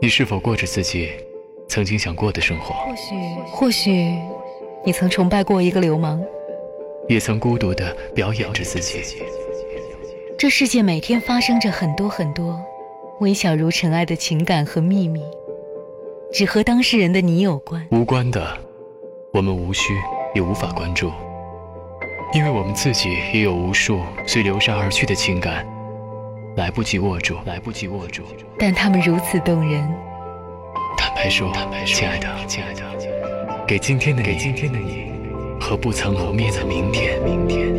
你是否过着自己曾经想过的生活？或许，或许，你曾崇拜过一个流氓，也曾孤独地表演着自己。这世界每天发生着很多很多微小如尘埃的情感和秘密，只和当事人的你有关。无关的，我们无需也无法关注，因为我们自己也有无数随流沙而去的情感。来不及握住，来不及握住，但他们如此动人。坦白说，亲爱的，亲爱的，给今天的你给今天的你和不曾磨灭的明天，明天。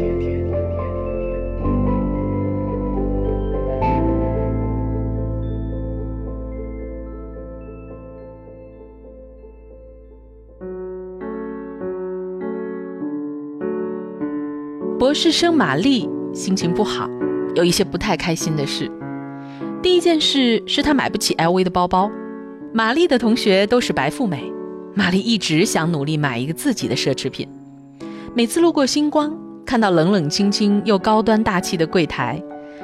博士生玛丽心情不好。有一些不太开心的事。第一件事是她买不起 LV 的包包。玛丽的同学都是白富美，玛丽一直想努力买一个自己的奢侈品。每次路过星光，看到冷冷清清又高端大气的柜台，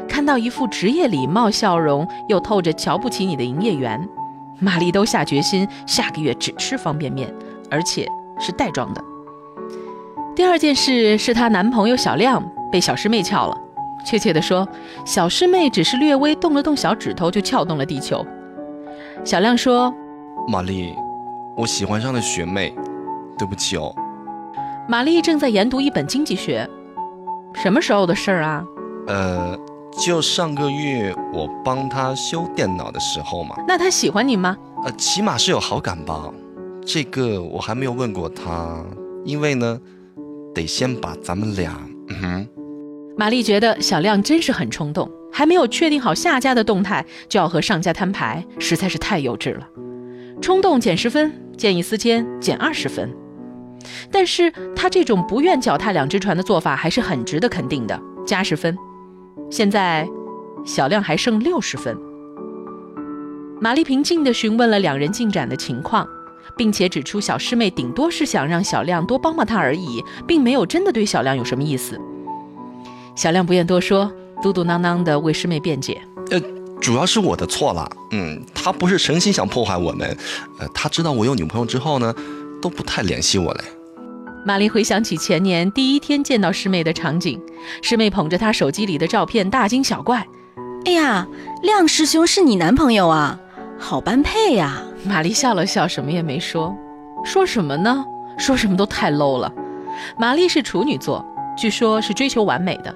看到一副职业礼貌笑容又透着瞧不起你的营业员，玛丽都下决心下个月只吃方便面，而且是袋装的。第二件事是她男朋友小亮被小师妹撬了。确切地说，小师妹只是略微动了动小指头，就撬动了地球。小亮说：“玛丽，我喜欢上了学妹，对不起哦。”玛丽正在研读一本经济学，什么时候的事儿啊？呃，就上个月我帮她修电脑的时候嘛。那她喜欢你吗？呃，起码是有好感吧。这个我还没有问过她，因为呢，得先把咱们俩……嗯哼。玛丽觉得小亮真是很冲动，还没有确定好下家的动态就要和上家摊牌，实在是太幼稚了。冲动减十分，见异思迁减二十分。但是他这种不愿脚踏两只船的做法还是很值得肯定的，加十分。现在小亮还剩六十分。玛丽平静地询问了两人进展的情况，并且指出小师妹顶多是想让小亮多帮帮她而已，并没有真的对小亮有什么意思。小亮不愿多说，嘟嘟囔囔的为师妹辩解。呃，主要是我的错了。嗯，他不是诚心想破坏我们。呃，他知道我有女朋友之后呢，都不太联系我嘞。玛丽回想起前年第一天见到师妹的场景，师妹捧着她手机里的照片，大惊小怪。哎呀，亮师兄是你男朋友啊，好般配呀！玛丽笑了笑，什么也没说。说什么呢？说什么都太 low 了。玛丽是处女座。据说，是追求完美的。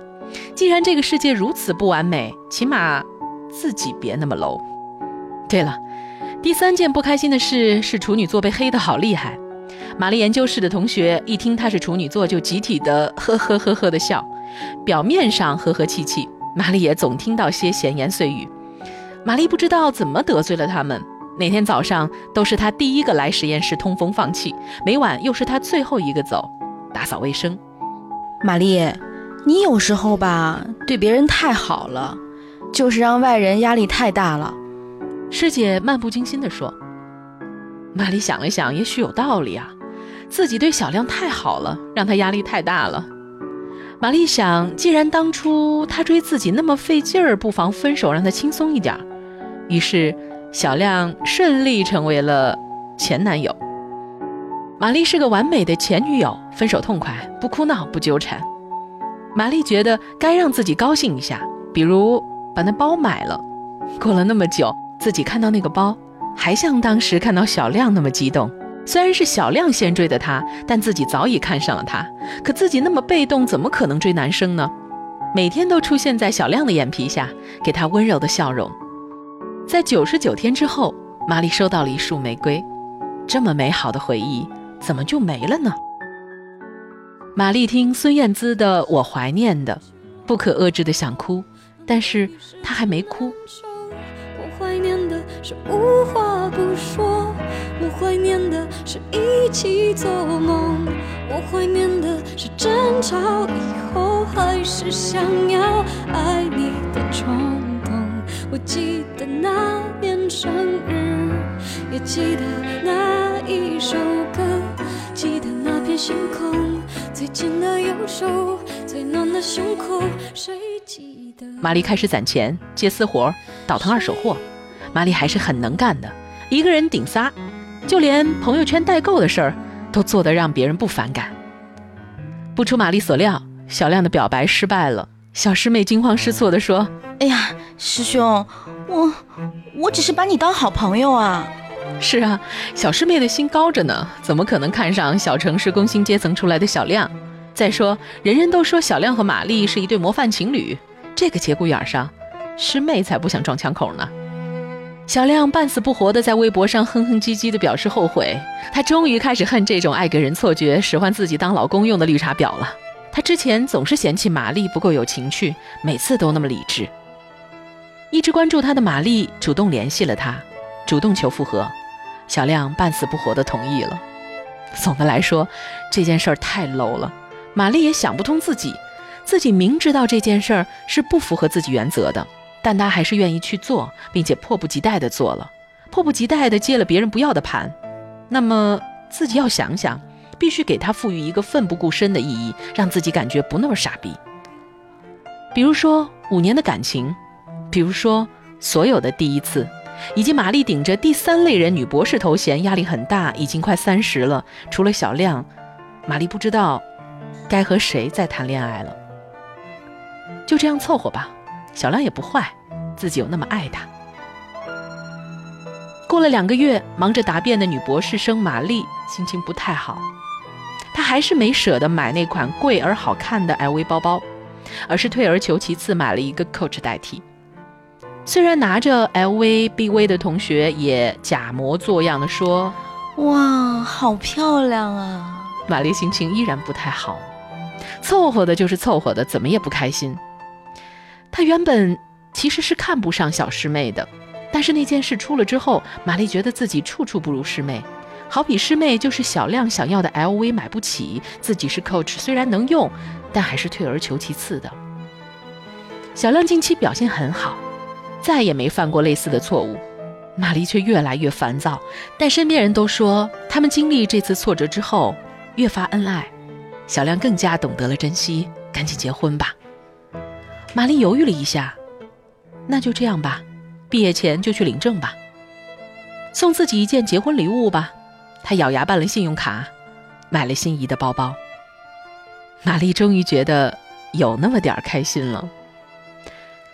既然这个世界如此不完美，起码自己别那么 low。对了，第三件不开心的事是处女座被黑得好厉害。玛丽研究室的同学一听她是处女座，就集体的呵呵呵呵的笑，表面上和和气气，玛丽也总听到些闲言碎语。玛丽不知道怎么得罪了他们，每天早上都是她第一个来实验室通风放气，每晚又是她最后一个走，打扫卫生。玛丽，你有时候吧对别人太好了，就是让外人压力太大了。师姐漫不经心地说。玛丽想了想，也许有道理啊，自己对小亮太好了，让他压力太大了。玛丽想，既然当初他追自己那么费劲儿，不妨分手，让他轻松一点。于是，小亮顺利成为了前男友。玛丽是个完美的前女友，分手痛快，不哭闹，不纠缠。玛丽觉得该让自己高兴一下，比如把那包买了。过了那么久，自己看到那个包，还像当时看到小亮那么激动。虽然是小亮先追的她，但自己早已看上了他。可自己那么被动，怎么可能追男生呢？每天都出现在小亮的眼皮下，给他温柔的笑容。在九十九天之后，玛丽收到了一束玫瑰，这么美好的回忆。怎么就没了呢？玛丽听孙燕姿的《我怀念的》，不可遏制的想哭，但是她还没哭。我怀念的是无话不说，我怀念的是一起做梦，我怀念的是争吵以后还是想要爱你的冲动。我记得那年生日，也记得那一首歌。记得那片星空，最近的右手，最暖的胸口。谁记得？玛丽开始攒钱接私活，倒腾二手货。玛丽还是很能干的，一个人顶仨，就连朋友圈代购的事儿都做得让别人不反感。不出玛丽所料，小亮的表白失败了。小师妹惊慌失措地说：“哎呀，师兄，我我只是把你当好朋友啊。”是啊，小师妹的心高着呢，怎么可能看上小城市工薪阶层出来的小亮？再说，人人都说小亮和玛丽是一对模范情侣，这个节骨眼上，师妹才不想撞枪口呢。小亮半死不活的在微博上哼哼唧唧的表示后悔，他终于开始恨这种爱给人错觉、使唤自己当老公用的绿茶婊了。他之前总是嫌弃玛丽不够有情趣，每次都那么理智。一直关注他的玛丽主动联系了他，主动求复合，小亮半死不活的同意了。总的来说，这件事儿太 low 了。玛丽也想不通自己，自己明知道这件事儿是不符合自己原则的。但他还是愿意去做，并且迫不及待地做了，迫不及待地接了别人不要的盘。那么自己要想想，必须给他赋予一个奋不顾身的意义，让自己感觉不那么傻逼。比如说五年的感情，比如说所有的第一次，以及玛丽顶着第三类人女博士头衔，压力很大，已经快三十了。除了小亮，玛丽不知道该和谁再谈恋爱了。就这样凑合吧。小亮也不坏，自己又那么爱他。过了两个月，忙着答辩的女博士生玛丽心情不太好，她还是没舍得买那款贵而好看的 LV 包包，而是退而求其次买了一个 Coach 代替。虽然拿着 LV、BV 的同学也假模作样的说：“哇，好漂亮啊！”玛丽心情依然不太好，凑合的就是凑合的，怎么也不开心。她原本其实是看不上小师妹的，但是那件事出了之后，玛丽觉得自己处处不如师妹。好比师妹就是小亮想要的 LV 买不起，自己是 Coach 虽然能用，但还是退而求其次的。小亮近期表现很好，再也没犯过类似的错误，玛丽却越来越烦躁。但身边人都说，他们经历这次挫折之后越发恩爱，小亮更加懂得了珍惜，赶紧结婚吧。玛丽犹豫了一下，那就这样吧，毕业前就去领证吧，送自己一件结婚礼物吧。她咬牙办了信用卡，买了心仪的包包。玛丽终于觉得有那么点儿开心了。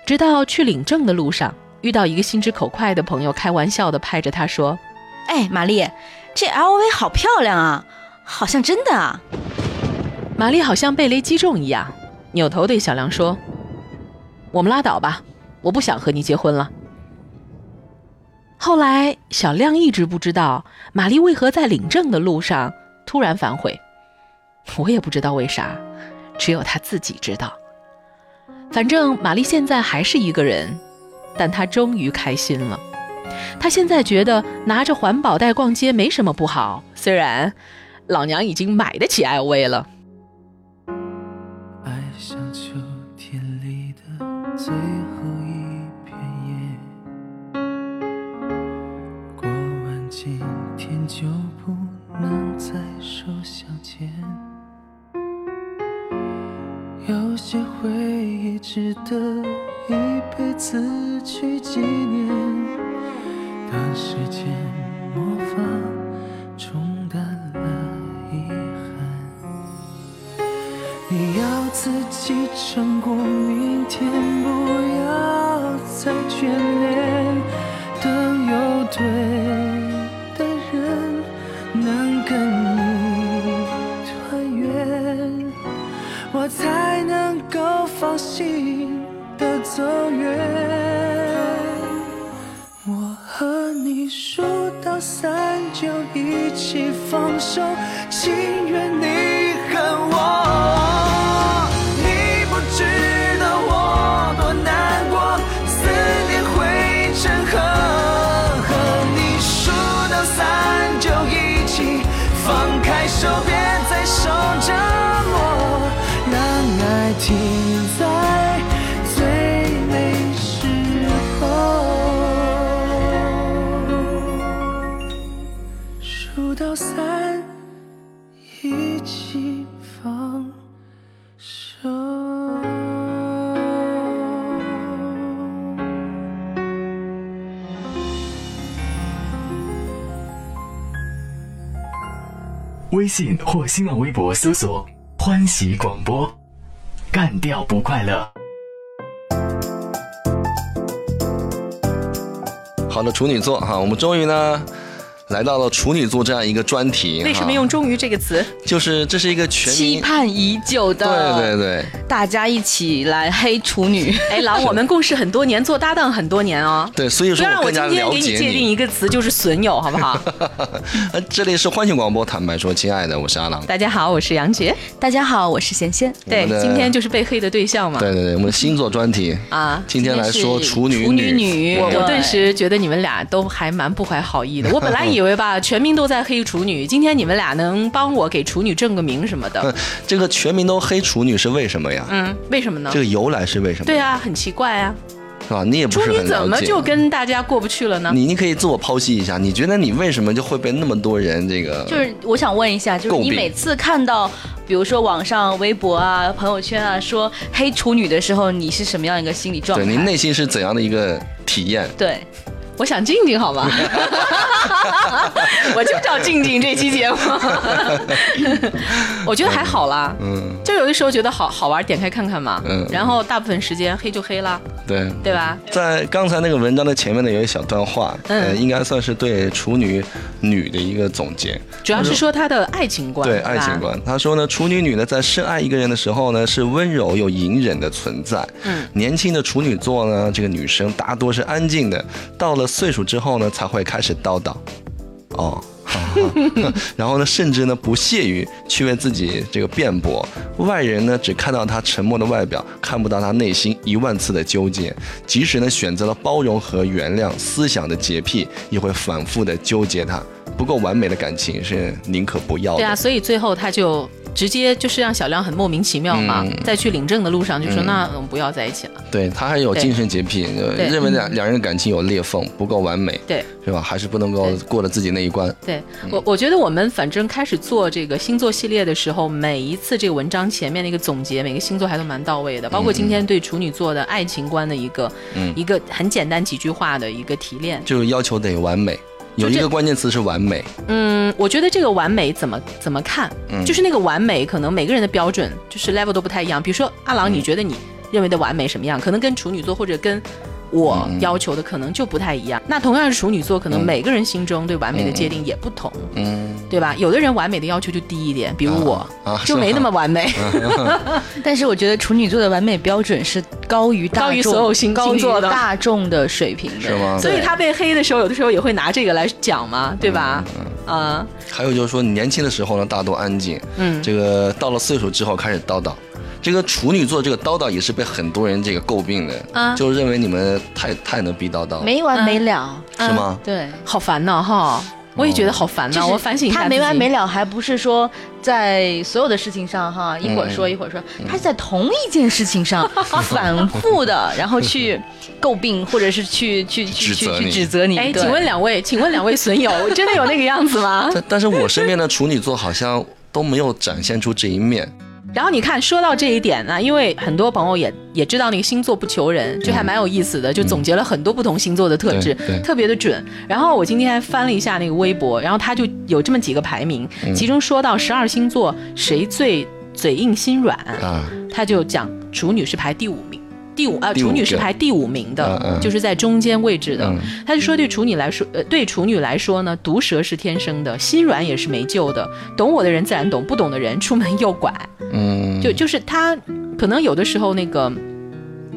直到去领证的路上，遇到一个心直口快的朋友，开玩笑的拍着她说：“哎，玛丽，这 LV 好漂亮啊，好像真的啊。”玛丽好像被雷击中一样，扭头对小亮说。我们拉倒吧，我不想和你结婚了。后来，小亮一直不知道玛丽为何在领证的路上突然反悔，我也不知道为啥，只有他自己知道。反正玛丽现在还是一个人，但她终于开心了。她现在觉得拿着环保袋逛街没什么不好，虽然老娘已经买得起 LV 了。有些回忆值得一辈子去纪念。当时间魔法冲淡了遗憾，你要自己撑过明天。不要再眷恋，等有对放手，情愿你恨我。你不知道我多难过，思念汇成河，和你数到三就一起放开手，别再守着。微信或新浪微博搜索“欢喜广播”，干掉不快乐。好的，处女座哈，我们终于呢来到了处女座这样一个专题。为什么用“终于”这个词？就是这是一个全期。盼已久的，对对对，大家一起来黑处女。哎，老，我们共事很多年，做搭档很多年哦。对，所以不要让我说更加今天给你界定一个词，就是损友，好不好？呃，这里是欢庆广播，坦白说，亲爱的，我是阿郎。大家好，我是杨杰。大家好，我是贤贤。对今天就是被黑的对象嘛。对对对，我们的星座专题，啊，今天来说处女处女女我我顿时觉得你们俩都还蛮不怀好意的。我本来以为吧，全民都在黑处女，今天你们俩能帮我给处女正个名什么的。这个全民都黑处女是为什么呀？嗯，为什么呢这？个由来是为什么？对啊，很奇怪啊，是吧？你也不处女是很了解。怎么就跟大家过不去了呢？你你可以自我剖析一下，你觉得你为什么就会被那么多人这个？就是我想问一下，就是你每次看到，比如说网上微博啊、朋友圈啊说黑处女的时候，你是什么样一个心理状态？对你内心是怎样的一个体验？对我想静静好吗？我就叫静静这期节目，我觉得还好啦。嗯，就有的时候觉得好好玩，点开看看嘛。嗯然后大部分时间黑就黑啦，对。对吧？在刚才那个文章的前面呢，有一小段话，嗯呃，应该算是对处女女的一个总结。主要是说她的爱情观，对爱情。观，她说呢，处女女呢在深爱一个人的时候呢，是温柔又隐忍的存在。嗯，年轻的处女座呢，这个女生大多是安静的，到了岁数之后呢，才会开始叨叨。哦。然后呢，甚至呢不屑于去为自己这个辩驳。外人呢只看到他沉默的外表，看不到他内心一万次的纠结。即使呢选择了包容和原谅，思想的洁癖也会反复的纠结他。不够完美的感情是宁可不要的。对啊，所以最后他就直接就是让小亮很莫名其妙嘛，嗯。在去领证的路上就说：“嗯那我们不要在一起了。对他还有精神洁癖，认为两两人的感情有裂缝，不够完美，对。是吧？还是不能够过了自己那一关。对。我，我觉得我们反正开始做这个星座系列的时候，每一次这个文章前面的一个总结，每个星座还都蛮到位的，包括今天对处女座的爱情观的一个、嗯。一个很简单几句话的一个提炼。就是要求得完美，有一个关键词是完美。嗯，我觉得这个完美怎么怎么看，嗯就是那个完美，可能每个人的标准就是 level 都不太一样。比如说阿郎，你觉得你认为的完美什么样？可能跟处女座或者跟我嗯要求的可能就不太一样。那同样是处女座，可能嗯。每个人心中对完美的界定也不同，嗯，对吧？有的人完美的要求就低一点，比如我。啊就没那么完美，但是我觉得处女座的完美标准是高于大众高于所有星座的。大众的水平的，是吗？所以他被黑的时候，有的时候也会拿这个来讲嘛，对吧？啊，还有就是说，年轻的时候呢，大多安静，嗯，这个到了岁数之后开始叨叨。这个处女座这个叨叨也是被很多人这个诟病的，啊就认为你们太太能逼叨叨，没完没了。嗯是吗？对，好烦呐哈，我也觉得好烦恼。就是我反省一下他没完没了，还不是说在所有的事情上哈，一会儿说一会儿说，他是在同一件事情上 反复的，然后去诟病或者是去去去去去指责你指责你。哎，请问两位，请问两位损友，真的有那个样子吗？但但是我身边的处女座好像都没有展现出这一面。然后你看，说到这一点呢，因为很多朋友也也知道那个星座不求人，就还蛮有意思的，就总结了很多不同星座的特质特别的准。然后我今天还翻了一下那个微博，然后他就有这么几个排名，其中说到十二星座谁最嘴硬心软，啊，他就讲处女是排第五名。第五啊，处女是排第五名的，就是在中间位置的。嗯。他就说，对处女来说，呃，对处女来说呢，毒舌是天生的，心软也是没救的。懂我的人自然懂，不懂的人出门右拐。嗯，就就是他可能有的时候那个，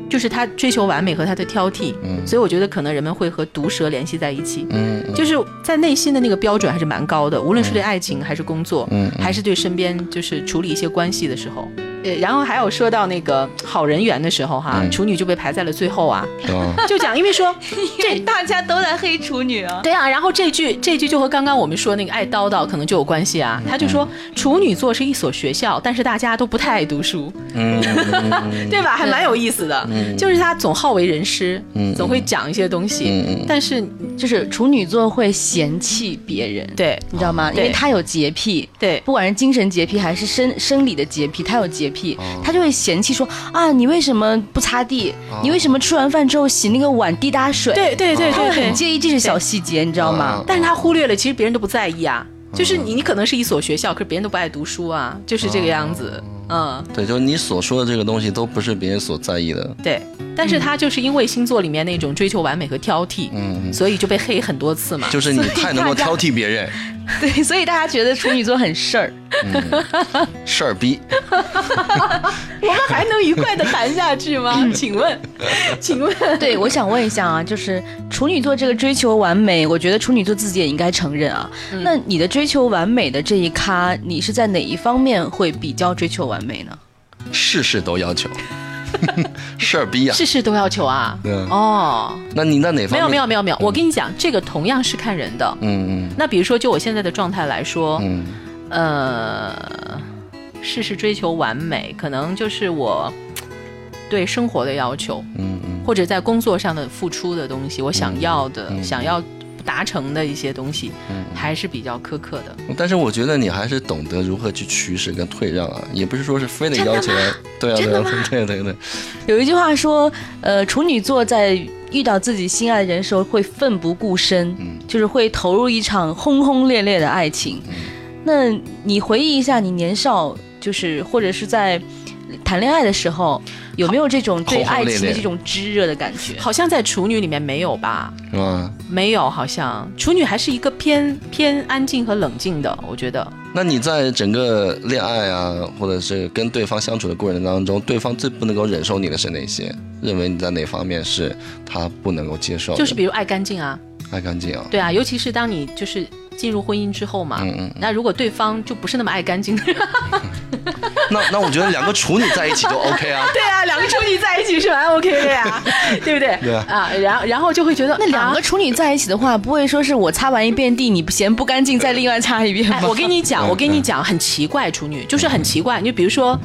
就是他追求完美和他的挑剔，嗯。所以我觉得可能人们会和毒舌联系在一起。嗯嗯。就是在内心的那个标准还是蛮高的，无论是对爱情还是工作，嗯嗯。还是对身边就是处理一些关系的时候，呃，然后还有说到那个好人缘的时候哈，嗯。处女就被排在了最后啊，啊，就讲因为说 这大家都在黑处女啊。对啊，然后这句这句就和刚刚我们说那个爱叨叨可能就有关系啊。他就说处女座是一所学校，但是大家都不太爱读书，嗯，对吧？还蛮有意思的，就是他总好为人师，嗯总会讲一些东西，嗯嗯。但是就是处女座会嫌弃别人，对。你知道吗？因对。为他有洁癖，对。不管是精神洁癖还是生生理的洁癖，他有洁癖，他就会嫌弃说啊，你为什么不擦地？你为什么吃完饭之后洗那个碗滴答水？对对对他会很，介意这些小细节，你知道吗？但是他忽略了，其实别人都不在意啊。就是你你可能是一所学校，可是别人都不爱读书啊，就是这个样子。嗯，对，就是你所说的这个东西都不是别人所在意的。对。但是他就是因为星座里面那种追求完美和挑剔，嗯，所以就被黑很多次嘛。就是你太能够挑剔别人，对，所以大家觉得处女座很事儿，事儿逼。我们还能愉快的谈下去吗？请问，请问，对，我想问一下啊，就是处女座这个追求完美，我觉得处女座自己也应该承认啊。那你的追求完美的这一咖，你是在哪一方面会比较追求完美呢？事事都要求，事儿逼啊！事事都要求啊。嗯哦，那你那哪方没？有没有没有没有，我跟你讲，这个同样是看人的。嗯嗯那比如说，就我现在的状态来说，嗯呃，事事追求完美，可能就是我对生活的要求，嗯嗯或者在工作上的付出的东西，我想要的、嗯想要达成的一些东西，嗯还是比较苛刻的。嗯。但是我觉得你还是懂得如何去取舍跟退让啊，也不是说是非得要求来。对啊对啊 对对对。有一句话说，呃，处女座在遇到自己心爱的人时候会奋不顾身，嗯就是会投入一场轰轰烈烈的爱情。那你回忆一下，你年少就是或者是在谈恋爱的时候，有没有这种对爱情的这种炙热的感觉？好像在处女里面没有吧？是吗？没有，好像处女还是一个偏偏安静和冷静的，我觉得。那你在整个恋爱啊，或者是跟对方相处的过程当中，对方最不能够忍受你的是哪些？认为你在哪方面是他不能够接受？就是比如爱干净啊，爱干净啊。对啊，尤其是当你就是进入婚姻之后嘛，嗯嗯嗯那如果对方就不是那么爱干净，对 那那我觉得两个处女在一起就 OK 啊。对啊，两个处女在一起是蛮 OK 的呀，对不对？对啊啊，然后然后就会觉得那两啊个处女在一起的话，不会说是我擦完一遍地，你嫌不干净，再另外擦一遍吗？哎，我跟你讲，嗯我跟你讲，很奇怪，处女就是很奇怪。你就比如说，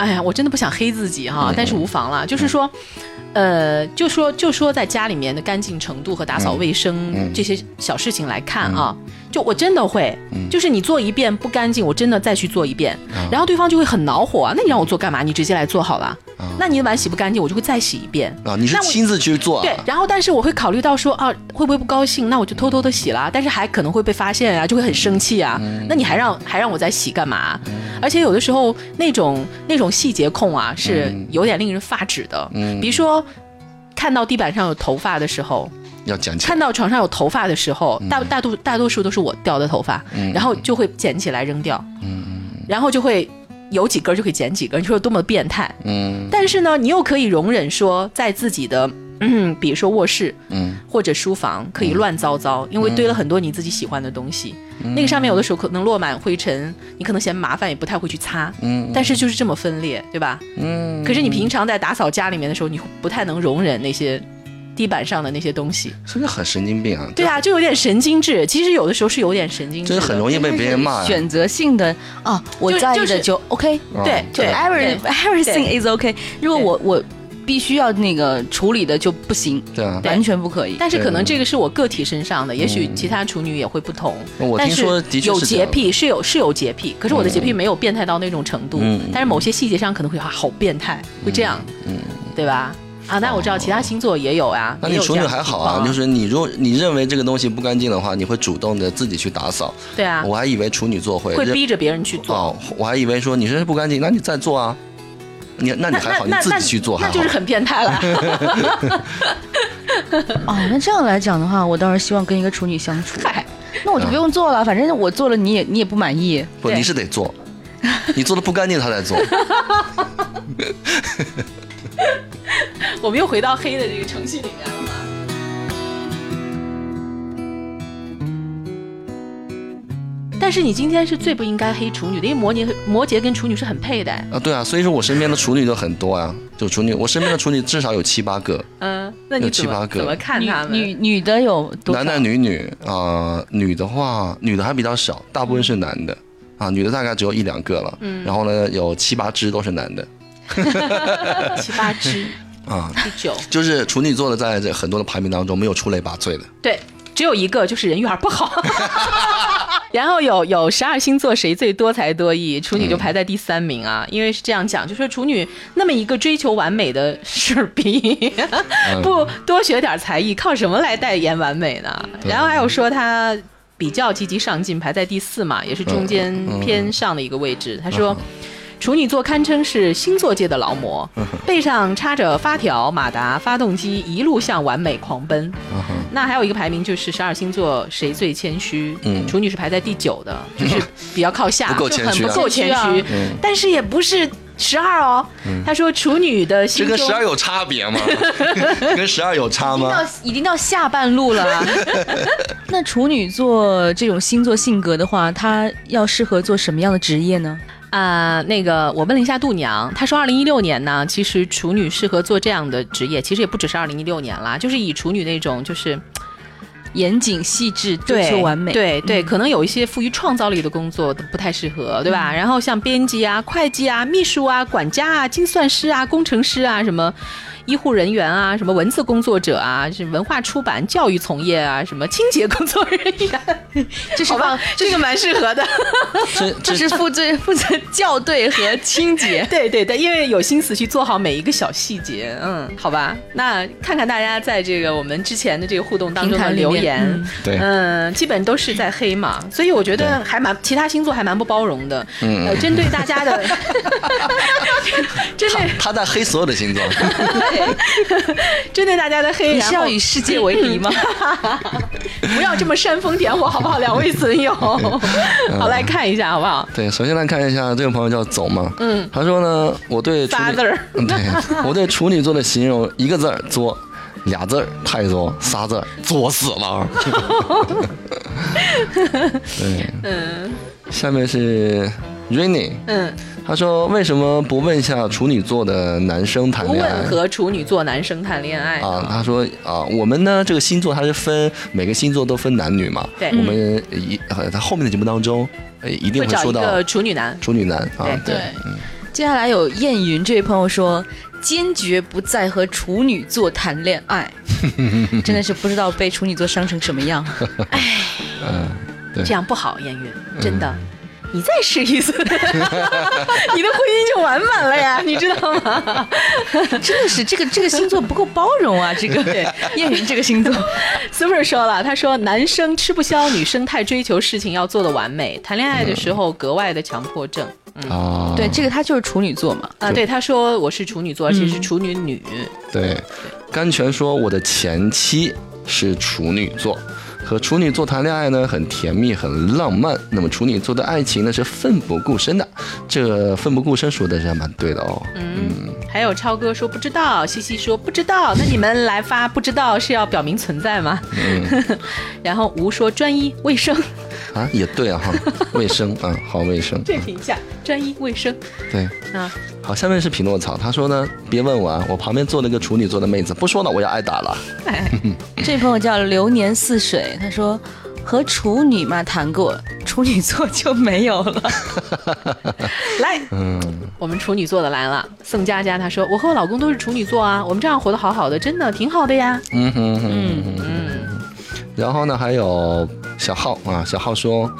哎呀，我真的不想黑自己嗯哈，但是无妨了。就是说，呃，就说就说在家里面的干净程度和打扫卫生嗯这些小事情来看啊，就我真的会，就是你做一遍不干净，我真的再去做一遍，然后对方就会很恼火啊。那你让我做干嘛？你直接来做好了。那你的碗洗不干净，我就会再洗一遍。啊，你是亲自去做啊？对，然后但是我会考虑到说啊，会不会不高兴？那我就偷偷的洗了，但是还可能会被发现啊，就会很生气啊。嗯那你还让还让我再洗干嘛？而且有的时候那种那种细节控啊，是有点令人发指的。嗯比如说看到地板上有头发的时候，要捡起来看。到床上有头发的时候，嗯大大多大多数都是我掉的头发，然后就会捡起来扔掉，嗯然后就会有几根就可以剪几根，你说多么变态。嗯。但是呢，你又可以容忍说，在自己的，嗯，比如说卧室嗯。或者书房可以乱糟糟，因为堆了很多你自己喜欢的东西，那个上面有的时候可能落满灰尘，你可能嫌麻烦，也不太会去擦。嗯。但是就是这么分裂，对吧？嗯，可是你平常在打扫家里面的时候，你不太能容忍那些地板上的那些东西。这个很神经病啊。对啊，就有点神经质。其实有的时候是有点神经质就，是很容易被别人骂。选择性的啊，我在意就是的就 OK，对就对 every 对 everything is OK。如果我我必须要那个处理的就不行，对啊，完全不可以。但是可能这个是我个体身上的，也许其他处女也会不同。我但是听说的确有洁癖，是有是有洁癖，可是我的洁癖没有变态到那种程度，嗯但是某些细节上可能会啊，好变态，会这样，嗯，对吧？啊，那我知道其他星座也有啊。那你处女还好啊，就是你如果你认为这个东西不干净的话，你会主动的自己去打扫。对啊，我还以为处女座会会逼着别人去做。哦，我还以为说你这是不干净，那你再做啊。你那你还好，你自己去做还好。那就是很变态了。哦，那这样来讲的话，我倒是希望跟一个处女相处。嗨，那我就不用做了，反正我做了你也你也不满意。不，你是得做，你做的不干净他才做。我们又回到黑的这个程序里面了嘛。但是你今天是最不应该黑处女的，因为摩羯摩羯跟处女是很配的。啊，对啊，所以说我身边的处女就很多啊，就处女，我身边的处女至少有七八个，嗯，那你七八个么怎么看女他们？女女的有多？男男女女啊、女的话，女的还比较少，大部分是男的啊，女的大概只有一两个了，嗯，然后呢，有七八只都是男的 七八只，啊，第九，就是处女座的，在这很多的排名当中没有出类拔萃的，对，只有一个就是人缘不好。然后有有十二星座谁最多才多艺，处女就排在第三名啊，因为是这样讲，就说处女那么一个追求完美的事儿逼，不多学点才艺，靠什么来代言完美呢？然后还有说他比较积极上进，排在第四嘛，也是中间偏上的一个位置。他说。处女座堪称是星座界的劳模，背上插着发条、马达、发动机，一路向完美狂奔。那还有一个排名就是十二星座谁最谦虚，嗯处女是排在第九的，就是比较靠下，不够谦虚啊不够谦虚但是也不是十二哦。他说处女的这心中跟十二有差别吗？跟十二有差吗？到已经到下半路了啊。那处女座这种星座性格的话，他要适合做什么样的职业呢？啊、那个我问了一下度娘，她说二零一六年呢，其实处女适合做这样的职业，其实也不只是二零一六年啦，就是以处女那种就是严谨细致，追对求完美。对对，嗯可能有一些富于创造力的工作都不太适合，对吧？然后像编辑啊、会计啊、秘书啊、管家啊、精算师啊、工程师啊，什么医护人员啊、什么文字工作者啊、是文化出版、教育从业啊、什么清洁工作人员，这是这个蛮适合的。这这是负责负责校对和清洁。对对对，因为有心思去做好每一个小细节，嗯，好吧。那看看大家在这个我们之前的这个互动当中的留言，嗯。对。嗯，基本都是在黑嘛，所以我觉得还蛮其他星座还蛮不包容的，嗯呃，针对大家的，针对他在黑所有的星座，针对大家的黑，你是要与世界为敌吗？不要这么煽风点火，好不好？两位损友，好来看一下好不好？对，首先来看一下这位朋友叫走嘛，嗯，他说呢，我对处女仨字儿嗯对，我对处女座的形容一个字儿作，俩字儿太作，仨字儿作死了。对，嗯下面是 Rainy，嗯，他说为什么不问一下处女座的男生谈恋爱？不问？和处女座男生谈恋爱啊，他说啊，我们呢这个星座它是分每个星座都分男女嘛，对。我们一呃在后面的节目当中，呃一定会说到个处女男。处女男啊，对。对，接下来有燕云这位朋友说，坚决不再和处女座谈恋爱，真的是不知道被处女座伤成什么样。哎嗯，对。这样不好，燕云，真的。你再试一次，你的婚姻就完满了呀，你知道吗？真的是这个这个星座不够包容啊！这个燕云这个星座，Super 说了，他说男生吃不消，女生太追求事情要做的完美，谈恋爱的时候格外的强迫症。啊，对这个他就是处女座嘛。啊，对，他说我是处女座，而且是处女女。对，甘泉说我的前妻是处女座。和处女座谈恋爱呢，很甜蜜，很浪漫。那么处女座的爱情呢，是奋不顾身的。这奋不顾身说的是还蛮对的哦。嗯，还有超哥说不知道，西西说不知道，那你们来发不知道是要表明存在吗？嗯 然后吴说专一卫生，啊，也对啊哈，卫生啊，好卫生。这评价专一卫生对，啊。好，下面是匹诺曹，他说呢，别问我啊，我旁边坐了一个处女座的妹子，不说了，我要挨打了。哎，这位朋友叫流年似水，他说和处女嘛谈过，处女座就没有了。来，嗯，我们处女座的来了。宋佳佳她说：“我和我老公都是处女座啊，我们这样活得好好的，真的挺好的呀。嗯哼哼嗯。嗯，然后呢，还有小浩啊，小浩说。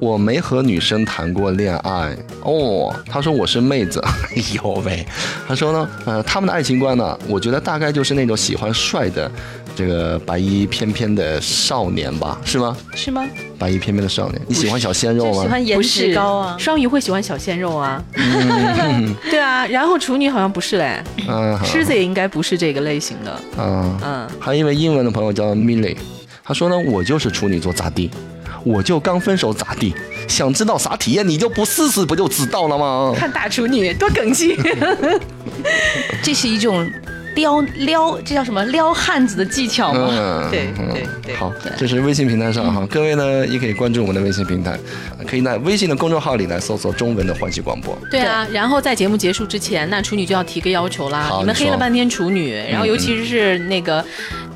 我没和女生谈过恋爱哦，他说我是妹子，哎呦喂，他说呢，呃，他们的爱情观呢，我觉得大概就是那种喜欢帅的，这个白衣翩翩的少年吧，是吗？是吗？白衣翩翩的少年，你喜欢小鲜肉吗？喜欢颜值高啊。双鱼会喜欢小鲜肉啊。对啊，然后处女好像不是嘞，嗯，狮子也应该不是这个类型的。嗯，嗯，还有一位英文的朋友叫 Milly，他说呢，我就是处女座咋地？我就刚分手咋地？想知道啥体验，你就不试试不就知道了吗？看大处女多梗气。这是一种撩撩，这叫什么撩汉子的技巧吗？嗯，对嗯对对好，这是微信平台上哈，各位呢也可以关注我们的微信平台，可以在微信的公众号里来搜索中文的欢喜广播。对啊，然后在节目结束之前，那处女就要提个要求啦。你们黑了半天处女，然后尤其是那个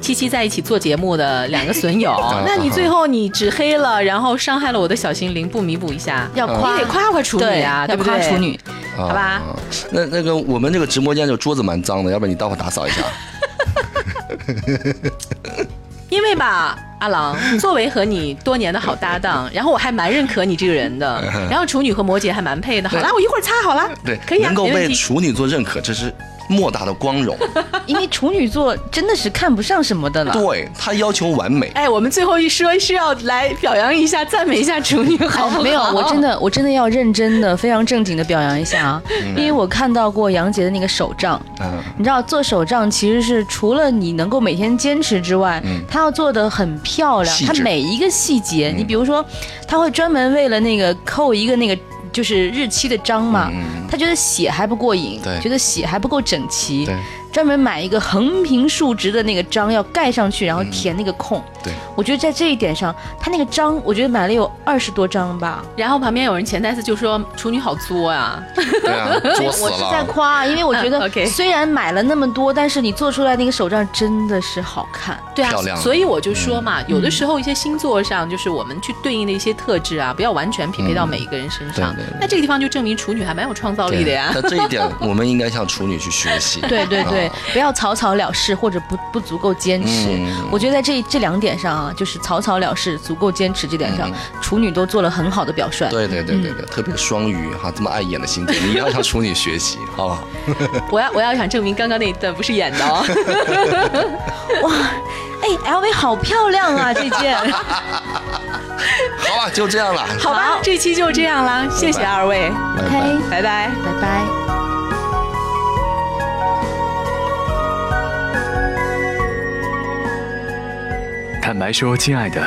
七七在一起做节目的两个损友 那你最后你只黑了，然后伤害了我的小心灵，不弥补一下，要夸你得夸夸处女对啊，对要？夸处女。好吧啊那那个我们这个直播间就桌子蛮脏的，要不然你待会打扫一下。因为吧，阿郎，作为和你多年的好搭档，然后我还蛮认可你这个人的，然后处女和摩羯还蛮配的。好啦，我一会儿擦好了，对，可以啊，能够。被处女座认可，这是莫大的光荣。因为处女座真的是看不上什么的了。对他要求完美，哎，我们最后一说是要来表扬一下、赞美一下处女，好不好？没有，我真的我真的要认真的、非常正经的表扬一下啊！因为我看到过杨洁的那个手账，嗯，你知道做手账其实是除了你能够每天坚持之外，嗯他要做的很漂亮它每一个细节，嗯。你比如说，他会专门为了那个扣一个那个就是日期的章嘛，嗯他觉得写还不过瘾，觉得写还不够整齐对，专门买一个横平竖直的那个章要盖上去，然后填那个空。对，我觉得在这一点上，他那个章，我觉得买了有二十多张吧。然后旁边有人潜台词就说处女好作呀，对啊，作死我是在。夸，因为我觉嗯得 虽然买了那么多，但是你做出来那个手账真的是好看。对啊漂亮，所以我就说嘛，有的时候一些星座上，就是我们去对应的一些特质啊，不要完全匹配到每一个人身上嗯对对对。那这个地方就证明处女还蛮有创造力的呀。那这一点，我们应该向处女去学习。对对对啊，不要草草了事或者不不足够坚持。嗯我觉得在这这两点上啊，就是草草了事、足够坚持这点上，处女都做了很好的表率。对对对对对，特别是双鱼哈，这么爱演的星座，你也要向处女学习，好不好？我要我要想证明刚刚那一段不是演的哦。哇哎，LV 好漂亮啊，这件。好吧，就这样了。好吧，这期就这样啦，谢谢二位，拜拜 OK，拜拜。拜拜。坦白说，亲爱的，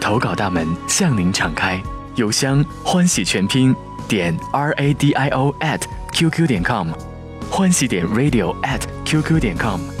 投稿大门向您敞开，邮箱欢喜全拼点 r a d i o at qq 点 com，欢喜点 radio at qq 点 com。